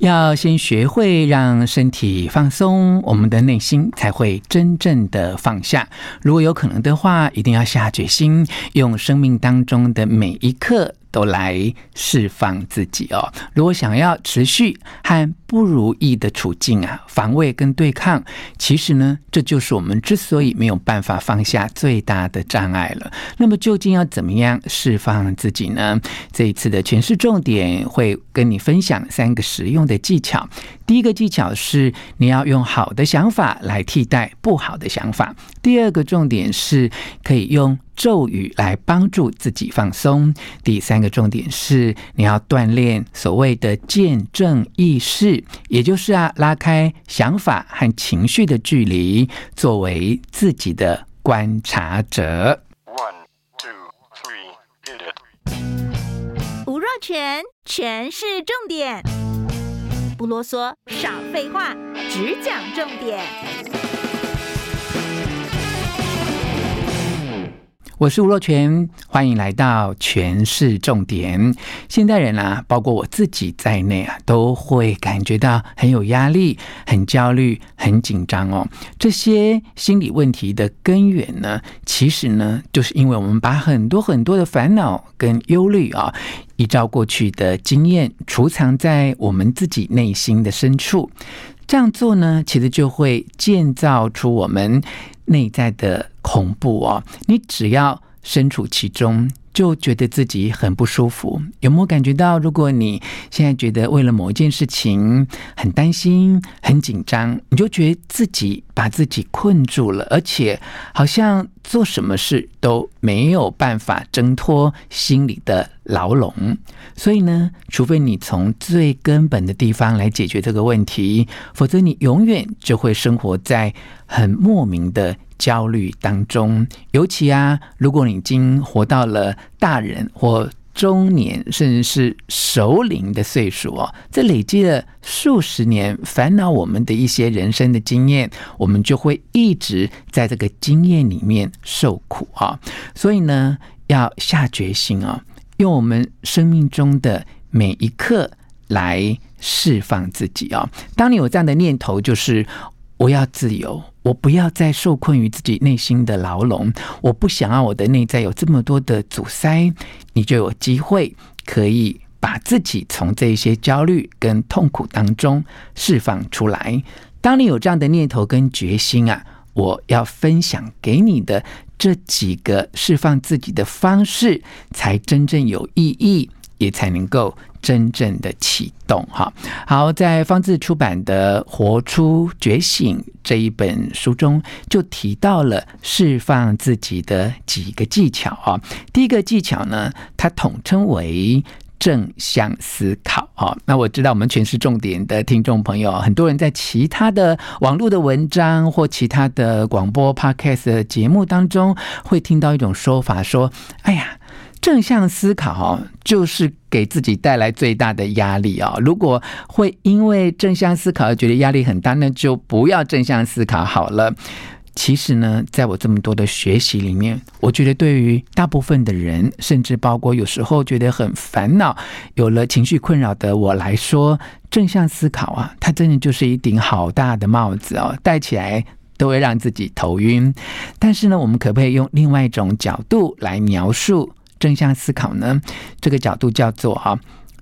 要先学会让身体放松，我们的内心才会真正的放下。如果有可能的话，一定要下决心，用生命当中的每一刻。都来释放自己哦。如果想要持续和不如意的处境啊，防卫跟对抗，其实呢，这就是我们之所以没有办法放下最大的障碍了。那么，究竟要怎么样释放自己呢？这一次的诠释重点会跟你分享三个实用的技巧。第一个技巧是你要用好的想法来替代不好的想法。第二个重点是可以用咒语来帮助自己放松。第三个重点是你要锻炼所谓的见证意识，也就是啊，拉开想法和情绪的距离，作为自己的观察者。One, two, three, hit it. 吴若权，全是重点，不啰嗦，少废话，只讲重点。我是吴若权，欢迎来到全市重点。现代人啊，包括我自己在内啊，都会感觉到很有压力、很焦虑、很紧张哦。这些心理问题的根源呢，其实呢，就是因为我们把很多很多的烦恼跟忧虑啊，依照过去的经验储藏在我们自己内心的深处。这样做呢，其实就会建造出我们内在的恐怖哦。你只要身处其中，就觉得自己很不舒服。有没有感觉到，如果你现在觉得为了某一件事情很担心、很紧张，你就觉得自己把自己困住了，而且好像做什么事都没有办法挣脱心里的牢笼。所以呢，除非你从最根本的地方来解决这个问题，否则你永远就会生活在很莫名的焦虑当中。尤其啊，如果你已经活到了大人或中年，甚至是熟龄的岁数哦，这累积了数十年烦恼我们的一些人生的经验，我们就会一直在这个经验里面受苦啊。所以呢，要下决心啊。用我们生命中的每一刻来释放自己啊！当你有这样的念头，就是我要自由，我不要再受困于自己内心的牢笼，我不想要我的内在有这么多的阻塞，你就有机会可以把自己从这些焦虑跟痛苦当中释放出来。当你有这样的念头跟决心啊，我要分享给你的。这几个释放自己的方式，才真正有意义，也才能够真正的启动。哈，好，在方志出版的《活出觉醒》这一本书中，就提到了释放自己的几个技巧。哈，第一个技巧呢，它统称为。正向思考，哈，那我知道我们全是重点的听众朋友，很多人在其他的网络的文章或其他的广播 podcast 的节目当中，会听到一种说法，说：“哎呀，正向思考就是给自己带来最大的压力啊！如果会因为正向思考而觉得压力很大，那就不要正向思考好了。”其实呢，在我这么多的学习里面，我觉得对于大部分的人，甚至包括有时候觉得很烦恼、有了情绪困扰的我来说，正向思考啊，它真的就是一顶好大的帽子哦，戴起来都会让自己头晕。但是呢，我们可不可以用另外一种角度来描述正向思考呢？这个角度叫做啊，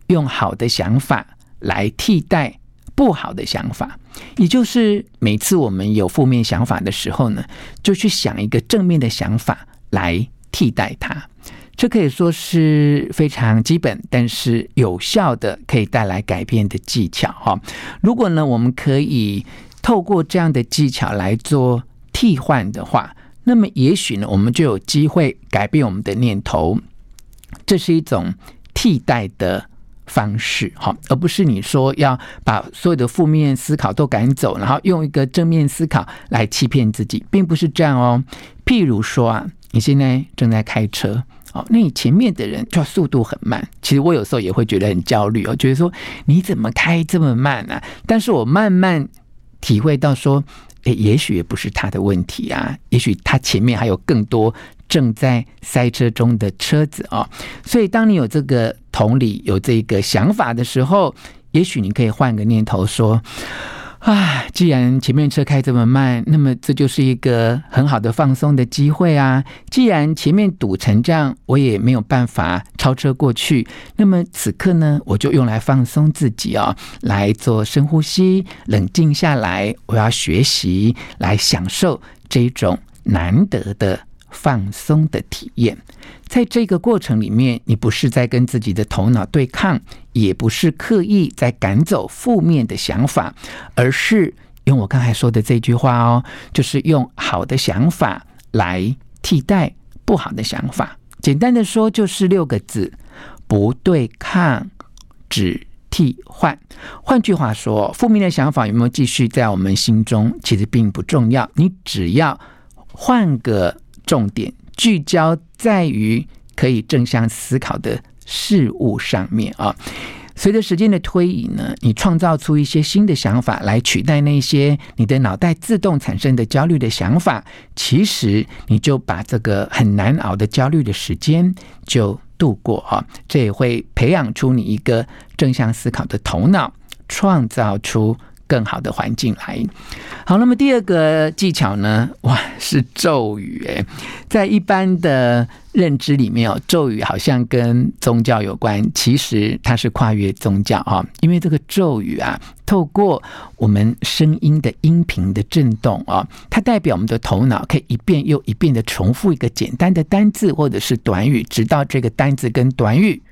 用好的想法来替代。不好的想法，也就是每次我们有负面想法的时候呢，就去想一个正面的想法来替代它。这可以说是非常基本，但是有效的，可以带来改变的技巧哈。如果呢，我们可以透过这样的技巧来做替换的话，那么也许呢，我们就有机会改变我们的念头。这是一种替代的方式，哈，而不是你说要把所有的负面思考都赶走，然后用一个正面思考来欺骗自己，并不是这样哦。譬如说啊，你现在正在开车，哦，那你前面的人就速度很慢，其实我有时候也会觉得很焦虑哦，觉得说你怎么开这么慢呢？但是我慢慢体会到说，诶，也许也不是他的问题啊，也许他前面还有更多。正在塞车中的车子啊，所以当你有这个同理、有这个想法的时候，也许你可以换个念头说：啊，既然前面车开这么慢，那么这就是一个很好的放松的机会啊。既然前面堵成这样，我也没有办法超车过去，那么此刻呢，我就用来放松自己啊，来做深呼吸，冷静下来。我要学习来享受这种难得的。放松的体验，在这个过程里面，你不是在跟自己的头脑对抗，也不是刻意在赶走负面的想法，而是用我刚才说的这句话哦，就是用好的想法来替代不好的想法。简单的说，就是六个字：不对抗，只替换。换句话说，负面的想法有没有继续在我们心中，其实并不重要，你只要换个。重点聚焦在于可以正向思考的事物上面啊。随着时间的推移呢，你创造出一些新的想法来取代那些你的脑袋自动产生的焦虑的想法，其实你就把这个很难熬的焦虑的时间就度过啊。这也会培养出你一个正向思考的头脑，创造出。更好的环境来。好，那么第二个技巧呢？哇，是咒语诶，在一般的认知里面哦，咒语好像跟宗教有关，其实它是跨越宗教哈，因为这个咒语啊，透过我们声音的音频的震动啊，它代表我们的头脑可以一遍又一遍的重复一个简单的单字或者是短语，直到这个单字跟短语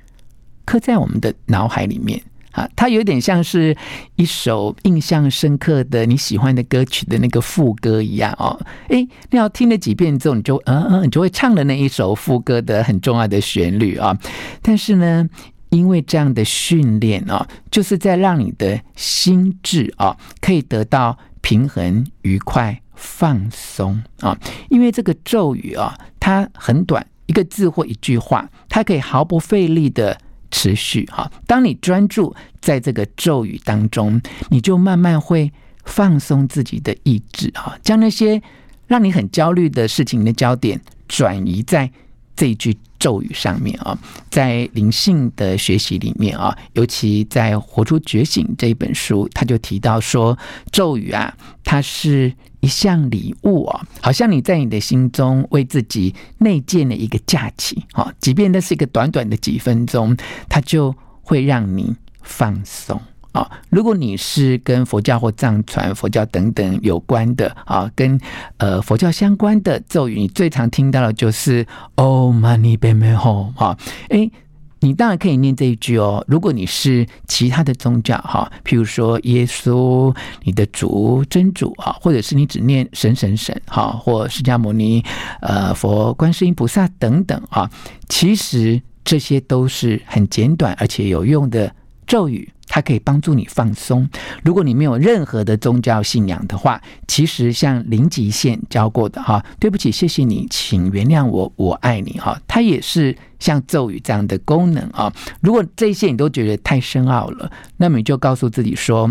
刻在我们的脑海里面。啊，它有点像是一首印象深刻的你喜欢的歌曲的那个副歌一样哦。诶，你要听了几遍之后，你就嗯嗯，你就会唱了那一首副歌的很重要的旋律啊。但是呢，因为这样的训练啊，就是在让你的心智啊可以得到平衡、愉快、放松啊。因为这个咒语啊，它很短，一个字或一句话，它可以毫不费力的。持续哈，当你专注在这个咒语当中，你就慢慢会放松自己的意志哈，将那些让你很焦虑的事情的焦点转移在这一句咒语上面啊。在灵性的学习里面啊，尤其在《活出觉醒》这一本书，他就提到说，咒语啊，它是。一项礼物哦，好像你在你的心中为自己内建了一个假期，哈，即便那是一个短短的几分钟，它就会让你放松啊。如果你是跟佛教或藏传佛教等等有关的啊，跟呃佛教相关的咒语，你最常听到的就是 Om Mani Padme Hum 哈，诶。你当然可以念这一句哦。如果你是其他的宗教哈，譬如说耶稣、你的主真主啊，或者是你只念神神神哈，或释迦牟尼、呃佛、观世音菩萨等等啊，其实这些都是很简短而且有用的咒语。它可以帮助你放松。如果你没有任何的宗教信仰的话，其实像林极限教过的哈，对不起，谢谢你，请原谅我，我爱你哈，它也是像咒语这样的功能啊。如果这些你都觉得太深奥了，那么你就告诉自己说：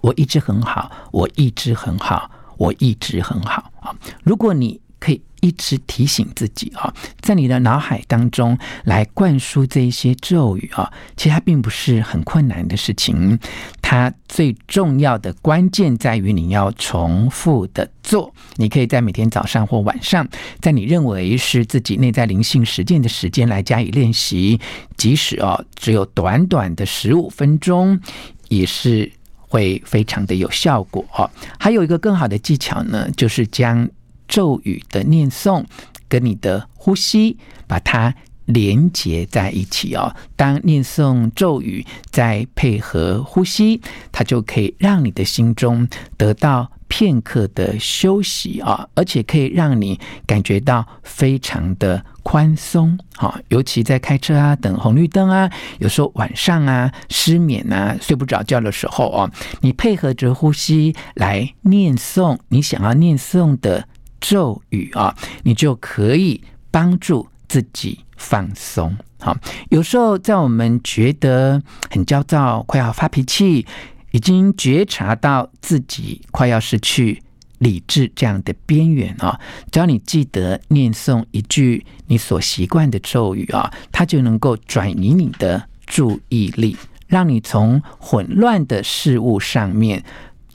我一直很好，我一直很好，我一直很好啊。如果你可以。一直提醒自己啊，在你的脑海当中来灌输这一些咒语啊，其实它并不是很困难的事情。它最重要的关键在于你要重复的做。你可以在每天早上或晚上，在你认为是自己内在灵性实践的时间来加以练习，即使哦只有短短的十五分钟，也是会非常的有效果。还有一个更好的技巧呢，就是将。咒语的念诵跟你的呼吸把它连接在一起哦。当念诵咒语再配合呼吸，它就可以让你的心中得到片刻的休息啊，而且可以让你感觉到非常的宽松。好，尤其在开车啊、等红绿灯啊，有时候晚上啊失眠啊、睡不着觉的时候哦，你配合着呼吸来念诵你想要念诵的咒语啊，你就可以帮助自己放松。好，有时候在我们觉得很焦躁、快要发脾气，已经觉察到自己快要失去理智这样的边缘啊，只要你记得念诵一句你所习惯的咒语啊，它就能够转移你的注意力，让你从混乱的事物上面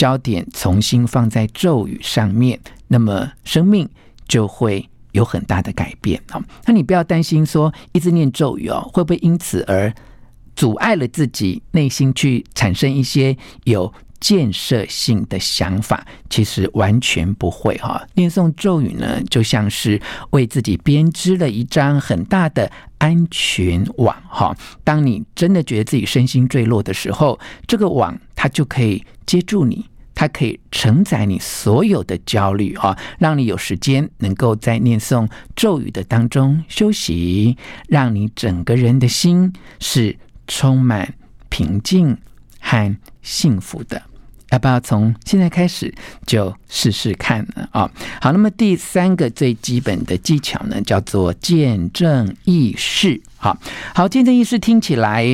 焦点重新放在咒语上面，那么生命就会有很大的改变啊。那你不要担心说一直念咒语哦，会不会因此而阻碍了自己内心去产生一些有建设性的想法，其实完全不会哈。念诵咒语呢，就像是为自己编织了一张很大的安全网哈。当你真的觉得自己身心坠落的时候，这个网它就可以接住你，它可以承载你所有的焦虑啊，让你有时间能够在念诵咒语的当中休息，让你整个人的心是充满平静和幸福的。要不要从现在开始就试试看呢？啊，好，那么第三个最基本的技巧呢，叫做见证意识。好好，见证意识听起来，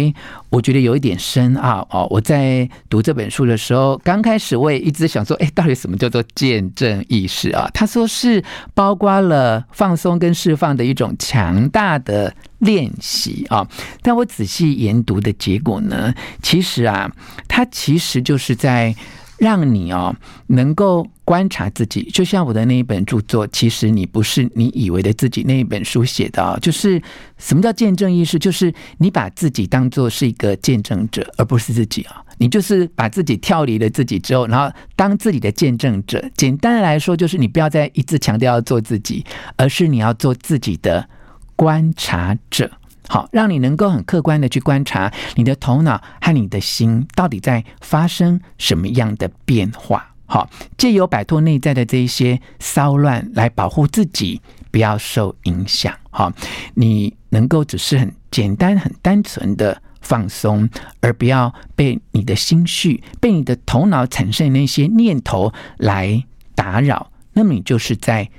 我觉得有一点深奥哦。我在读这本书的时候，刚开始我也一直想说，哎，到底什么叫做见证意识啊？他说是包括了放松跟释放的一种强大的练习啊。但我仔细研读的结果呢，其实啊，它其实就是在。让你哦能够观察自己，就像我的那一本著作，其实你不是你以为的自己那一本书写的哦，就是什么叫见证意识？就是你把自己当做是一个见证者，而不是自己啊。你就是把自己跳离了自己之后，然后当自己的见证者。简单的来说，就是你不要再一直强调要做自己，而是你要做自己的观察者。好，让你能够很客观的去观察你的头脑和你的心到底在发生什么样的变化。好，借由摆脱内在的这一些骚乱来保护自己，不要受影响。好，你能够只是很简单、很单纯的放松，而不要被你的心绪、被你的头脑产生那些念头来打扰。那么你就是在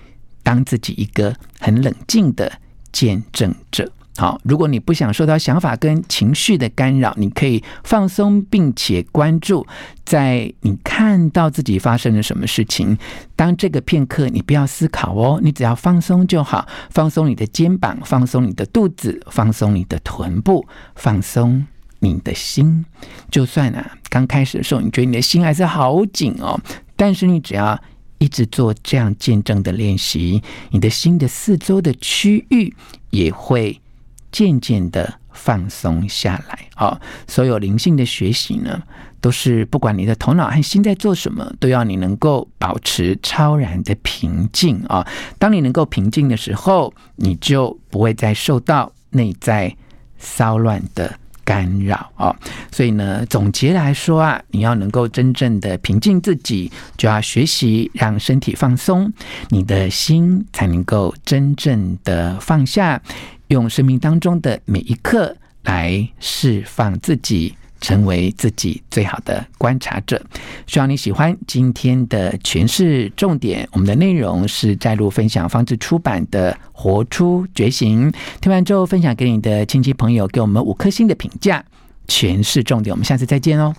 当自己一个很冷静的见证者。好，如果你不想受到想法跟情绪的干扰，你可以放松，并且关注在你看到自己发生了什么事情。当这个片刻，你不要思考哦，你只要放松就好，放松你的肩膀，放松你的肚子，放松你的臀部，放松你的心。就算啊，刚开始的时候你觉得你的心还是好紧哦，但是你只要一直做这样见证的练习，你的心的四周的区域也会。渐渐的放松下来，哦，所有灵性的学习呢，都是不管你的头脑和心在做什么，都要你能够保持超然的平静啊。当你能够平静的时候，你就不会再受到内在骚乱的干扰啊。所以呢，总结来说啊，你要能够真正的平静自己，就要学习让身体放松，你的心才能够真正的放下。用生命当中的每一刻来释放自己，成为自己最好的观察者。希望你喜欢今天的诠释重点。我们的内容是摘录分享方志出版的《活出觉醒》。听完之后，分享给你的亲戚朋友，给我们五颗星的评价。诠释重点，我们下次再见哦。